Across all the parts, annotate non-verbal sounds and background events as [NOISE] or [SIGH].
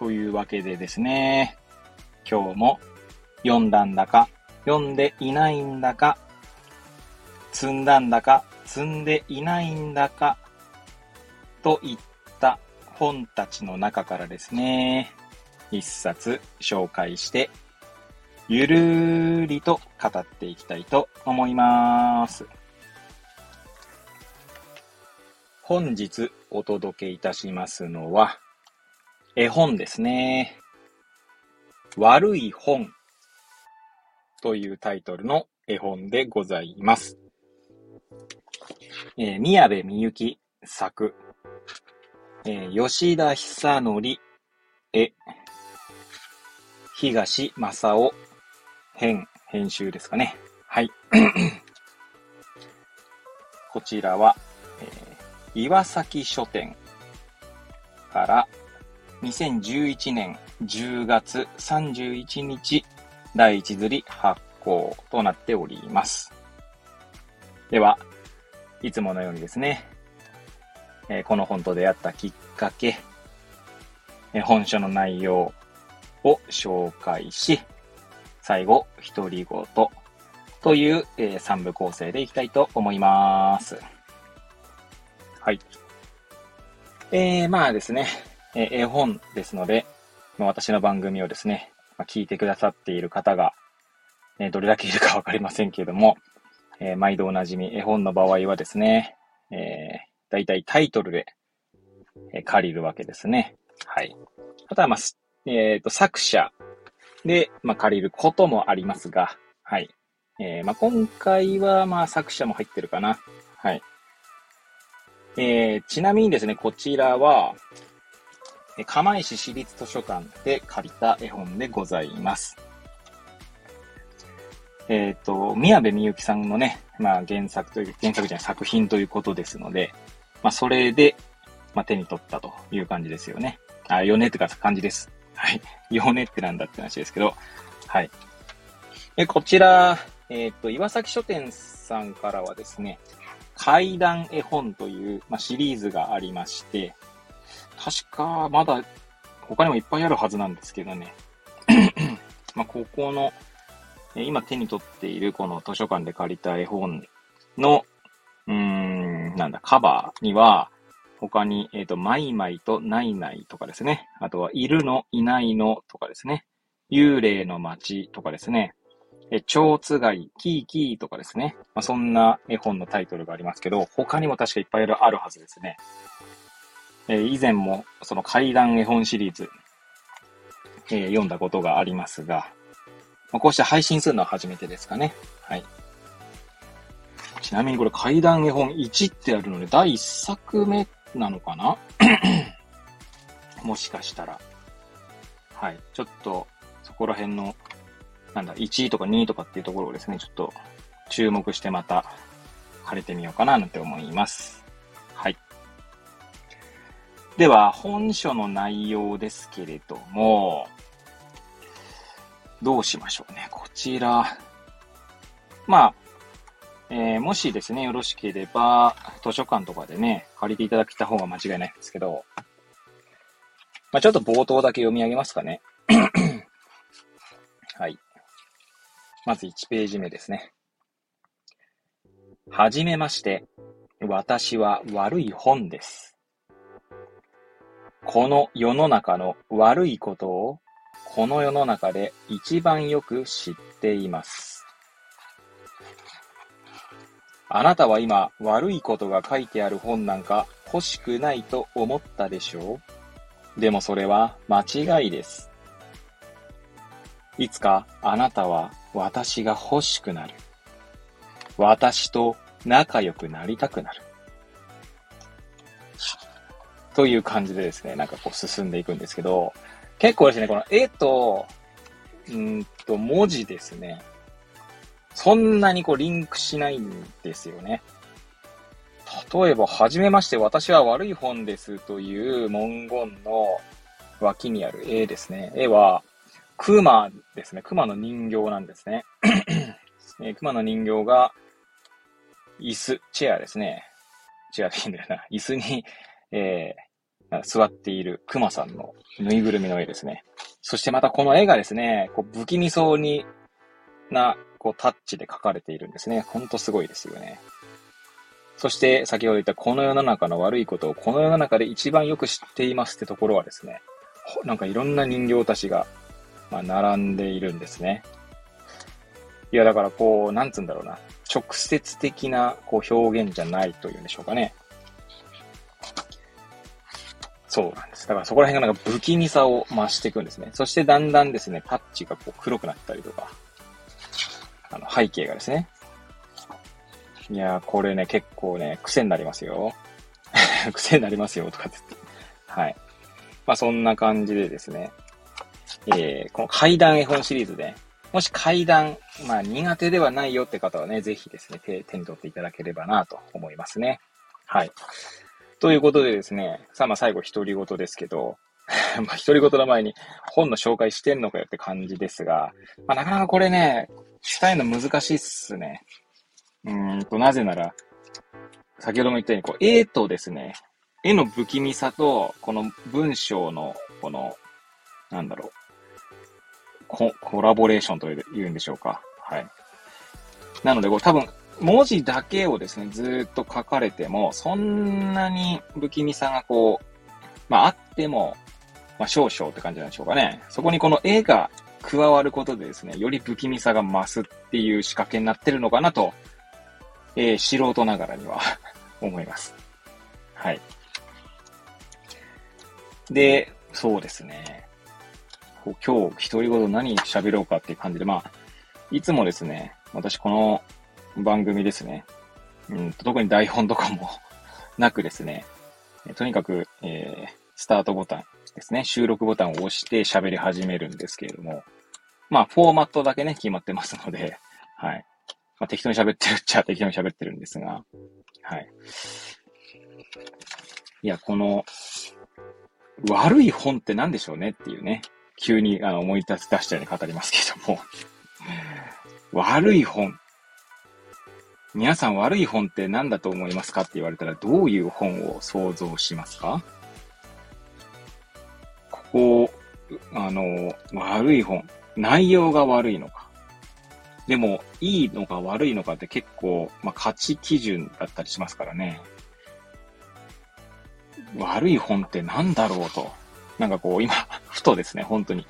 というわけでですね、今日も読んだんだか、読んでいないんだか、積んだんだか、積んでいないんだか、といった本たちの中からですね、一冊紹介してゆるりと語っていきたいと思います。本日お届けいたしますのは、絵本ですね。悪い本というタイトルの絵本でございます。えー、宮部みゆき作、えー、吉田久則絵、東正夫編、編集ですかね。はい。こちらは、えー、岩崎書店から2011年10月31日第一釣り発行となっております。では、いつものようにですね、え、この本と出会ったきっかけ、え、本書の内容を紹介し、最後、独り言という、えー、3部構成でいきたいと思います。はい。えー、まあですね、え、絵本ですので、ま、私の番組をですね、ま、聞いてくださっている方が、え、どれだけいるかわかりませんけれども、え、毎度おなじみ絵本の場合はですね、えー、だいたいタイトルで、え、借りるわけですね。はい。あとは、まあ、えっ、ー、と、作者で、まあ、借りることもありますが、はい。えー、まあ、今回は、まあ、作者も入ってるかな。はい。えー、ちなみにですね、こちらは、釜石市立図書館で借りた絵本でございます。えっ、ー、と、宮部みゆきさんのね、まあ原作という、原作じゃない作品ということですので、まあそれで、まあ手に取ったという感じですよね。あ、よねってか感じです。はい。よねってなんだって話ですけど、はい。え、こちら、えっ、ー、と、岩崎書店さんからはですね、怪談絵本という、まあ、シリーズがありまして、確か、まだ、他にもいっぱいあるはずなんですけどね。[CLEARS THROAT] まあ、ここの、今手に取っているこの図書館で借りた絵本の、うーん、なんだ、カバーには、他に、えっ、ー、と、マイマイとナイナイとかですね。あとは、いるの、いないのとかですね。幽霊の街とかですね。え、蝶つがい、キーキーとかですね。まあ、そんな絵本のタイトルがありますけど、他にも確かいっぱいあるはずですね。え、以前もその怪談絵本シリーズ、え、読んだことがありますが、ま、こうして配信するのは初めてですかね。はい。ちなみにこれ怪談絵本1ってあるので、第1作目なのかな？[CLEARS THROAT] もしかしたら。はい。ちょっと、そこら辺の、なんだ、1位とか2位とかっていうところをですね、ちょっと注目してまた借りてみようかななんて思います。では、本書の内容ですけれども、どうしましょうね。こちら。まあ、えー、もしですね、よろしければ、図書館とかでね、借りていただけた方が間違いないんですけど、まあ、ちょっと冒頭だけ読み上げますかね。[CLEARS THROAT] はい。まず1ページ目ですね。はじめまして。私は悪い本です。この世の中の悪いことを、この世の中で一番よく知っています。あなたは今、悪いことが書いてある本なんか欲しくないと思ったでしょう？でもそれは間違いです。いつかあなたは私が欲しくなる。私と仲良くなりたくなる。という感じでですね、なんかこう進んでいくんですけど、結構ですね、この絵と、うんと、文字ですね。そんなにこうリンクしないんですよね。例えば、はじめまして、私は悪い本ですという文言の脇にある絵ですね。絵は、熊ですね。熊の人形なんですね。熊の人形が、椅子、チェアですね。チェアでいいんだよな。椅子に、えー、座っている熊さんのぬいぐるみの絵ですね。そしてまたこの絵がですね、こう不気味そうにな、こうタッチで描かれているんですね。ほんとすごいですよね。そして先ほど言ったこの世の中の悪いことをこの世の中で一番よく知っていますってところはですね、なんかいろんな人形たちが、まあ、並んでいるんですね。いや、だからこう、なんつうんだろうな。直接的なこう表現じゃないというんでしょうかね。そうなんです。だからそこら辺がなんか不気味さを増していくんですね。そしてだんだんですね、タッチがこう黒くなったりとか、あの背景がですね。いやー、これね、結構ね、癖になりますよ。[LAUGHS] 癖になりますよ、とかって言って。はい。まあそんな感じでですね、えー、この階段絵本シリーズで、もし階段、まあ苦手ではないよって方はね、ぜひですね、手手に取っていただければなと思いますね。はい。ということでですね、さあまあ最後独り言ですけど、[LAUGHS] まあ独り言の前に本の紹介してんのかよって感じですが、まあなかなかこれね、伝えるの難しいっすね。うんと、なぜなら、先ほども言ったように、こう、絵とですね、絵の不気味さと、この文章の、この、なんだろう、ココラボレーションと言うんでしょうか。はい。なので、これ多分、文字だけをですね、ずっと書かれても、そんなに不気味さがこう、まああっても、まあ少々って感じなんでしょうかね。そこにこの絵が加わることでですね、より不気味さが増すっていう仕掛けになってるのかなと、えー、素人ながらには [LAUGHS] 思います。はい。で、そうですね。こう今日、独り言何喋ろうかっていう感じで、まあ、いつもですね、私この番組ですね、うん、特に台本とかも [LAUGHS] なくですね、とにかく、えー、スタートボタンですね、収録ボタンを押して喋り始めるんですけれども、まあ、フォーマットだけね、決まってますので、はい。まあ、適当に喋ってるっちゃ [LAUGHS] 適当に喋ってるんですが、はい。いや、この、悪い本って何でしょうねっていうね。急にあの思い出し出したように語りますけども [LAUGHS] 悪い本。皆さん悪い本って何だと思いますかって言われたらどういう本を想像しますか？ここ、あの、悪い本。内容が悪いのか。でも、いいのか悪いのかって結構、まあ、価値基準だったりしますからね。悪い本って何だろうと。なんかこう、今、ふとですね、本当に。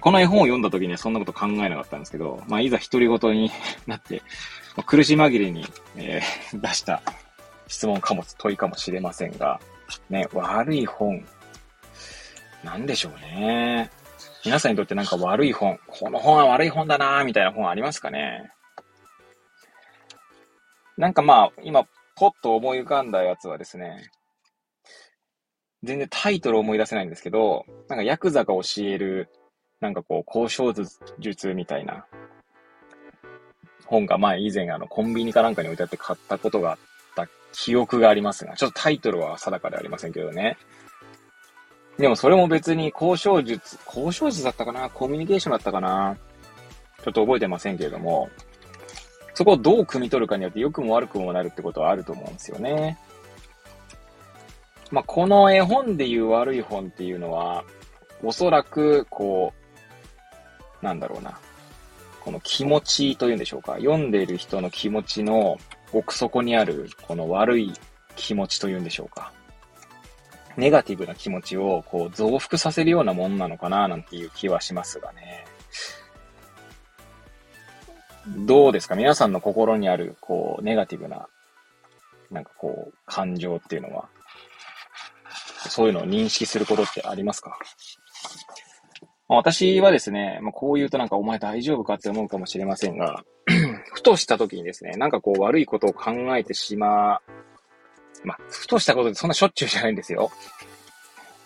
この絵本を読んだ時にはそんなこと考えなかったんですけど、まあ、いざ独り言に [LAUGHS] なって、苦し紛れに、えー、出した質問かも、問いかもしれませんが、ね、悪い本、なんでしょうね。皆さんにとってなんか悪い本、この本は悪い本だなみたいな本ありますかねなんかまあ、今、ポッと思い浮かんだやつはですね、全然タイトル思い出せないんですけど、なんかヤクザが教える、なんかこう、交渉術みたいな本が前以前あのコンビニかなんかに置いてあって買ったことがあった記憶がありますが、ちょっとタイトルは定かではありませんけどね。でもそれも別に交渉術、交渉術だったかな？コミュニケーションだったかな？ちょっと覚えてませんけれども、そこをどう汲み取るかによって良くも悪くもなるってことはあると思うんですよね。まあ、この絵本でいう悪い本っていうのは、おそらく、こう、なんだろうな。この気持ちというんでしょうか。読んでいる人の気持ちの奥底にある、この悪い気持ちというんでしょうか。ネガティブな気持ちを、こう、増幅させるようなもんなのかな、なんていう気はしますがね。どうですか？皆さんの心にある、こう、ネガティブな、なんかこう、感情っていうのは、そういうのを認識することってありますか？私はですね、まあ、こう言うとなんかお前大丈夫かって思うかもしれませんが、[CLEARS THROAT] ふとした時にですね、なんかこう悪いことを考えてしまう、まあ、ふとしたことでそんなしょっちゅうじゃないんですよ。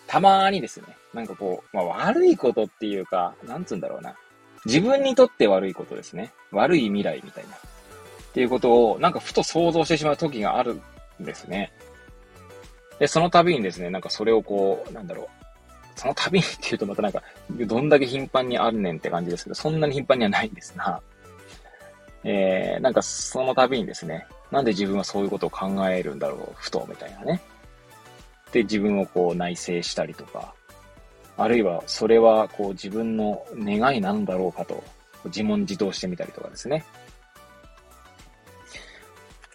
たまーにですね、なんかこう、まあ悪いことっていうか、なんつうんだろうな。自分にとって悪いことですね。悪い未来みたいな。っていうことを、なんかふと想像してしまう時があるんですね。で、その度にですね、なんかそれをこう、なんだろう。その度にっていうとまたなんか、どんだけ頻繁にあるねんって感じですけど、そんなに頻繁にはないんですが、えー、なんかその度にですね、なんで自分はそういうことを考えるんだろう、ふと、みたいなね。で、自分をこう内省したりとか、あるいはそれはこう自分の願いなんだろうかと自問自答してみたりとかですね。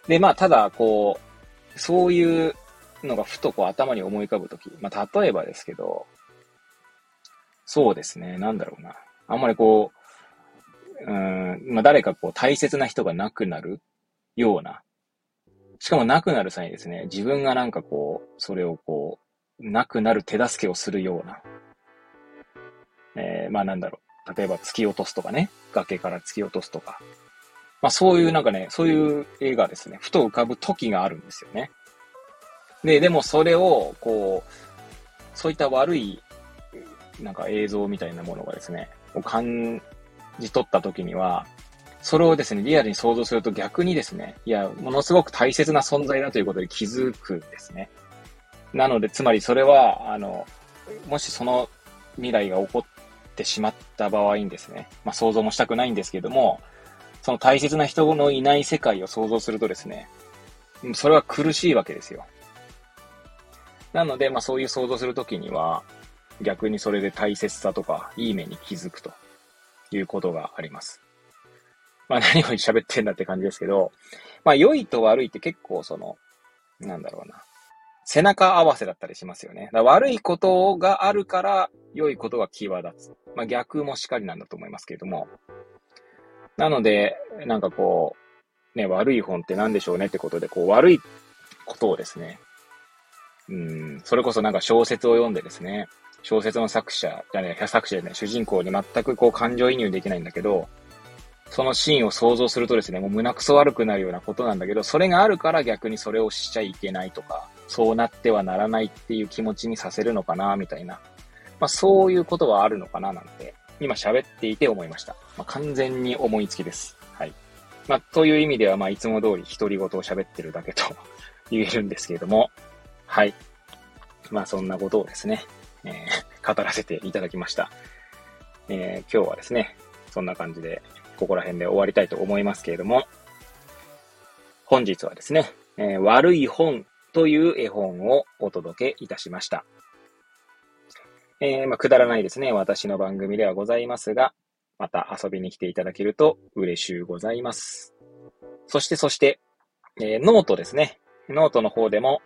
で、まあ、ただ、こう、そういうのがふとこう頭に思い浮かぶとき、まあ、例えばですけど、そうですね、なんだろうな。あんまりこう、うん、まあ、誰かこう大切な人が亡くなるような、しかも亡くなる際にですね、自分がなんかこう、それをこう、亡くなる手助けをするような、えー、まあなんだろう。例えば突き落とすとかね。崖から突き落とすとか。まあそういうなんかね、そういう映画ですね。ふと浮かぶ時があるんですよね。で、でもそれを、こう、そういった悪い、なんか映像みたいなものがですね、を感じ取った時には、それをですね、リアルに想像すると逆にですね、いや、ものすごく大切な存在だということで気づくんですね。なので、つまりそれは、あの、もしその未来が起こってしまった場合にですね、まあ想像もしたくないんですけども、その大切な人のいない世界を想像するとですね、それは苦しいわけですよ。なので、まあそういう想像するときには、逆にそれで大切さとか、いい目に気づくということがあります。まあ [LAUGHS] 何を喋ってんだって感じですけど、まあ良いと悪いって結構その、なんだろうな。背中合わせだったりしますよね。だ悪いことがあるから良いことが際立つ。まあ逆もしかりなんだと思いますけれども。なので、なんかこう、ね、悪い本って何でしょうねってことで、こう悪いことをですね、うん、それこそなんか小説を読んでですね、小説の作者じゃね作者じゃない、主人公に全くこう感情移入できないんだけど、そのシーンを想像するとですね、もう胸くそ悪くなるようなことなんだけど、それがあるから逆にそれをしちゃいけないとか、そうなってはならないっていう気持ちにさせるのかな、みたいな。まあそういうことはあるのかな、なんて、今喋っていて思いました。まあ完全に思いつきです。はい。まあという意味では、まあいつも通り独り言を喋ってるだけと言えるんですけれども、はい。まあそんなことをですね、えー、語らせていただきました。えー、今日はですね、そんな感じで、ここら辺で終わりたいと思いますけれども、本日はですね、えー、悪い本という絵本をお届けいたしました。えー、まあ、くだらないですね、私の番組ではございますが、また遊びに来ていただけると嬉しゅうございます。そしてそして、えー、ノートですね。ノートの方でも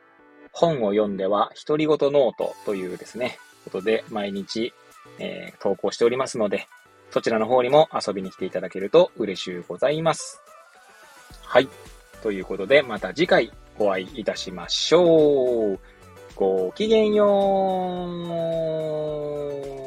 本を読んでは独り言ノートというですね、ことで毎日、えー、投稿しておりますので、そちらの方にも遊びに来ていただけると嬉しゅうございます。はい。ということで、また次回お会いいたしましょう。ごきげんよう。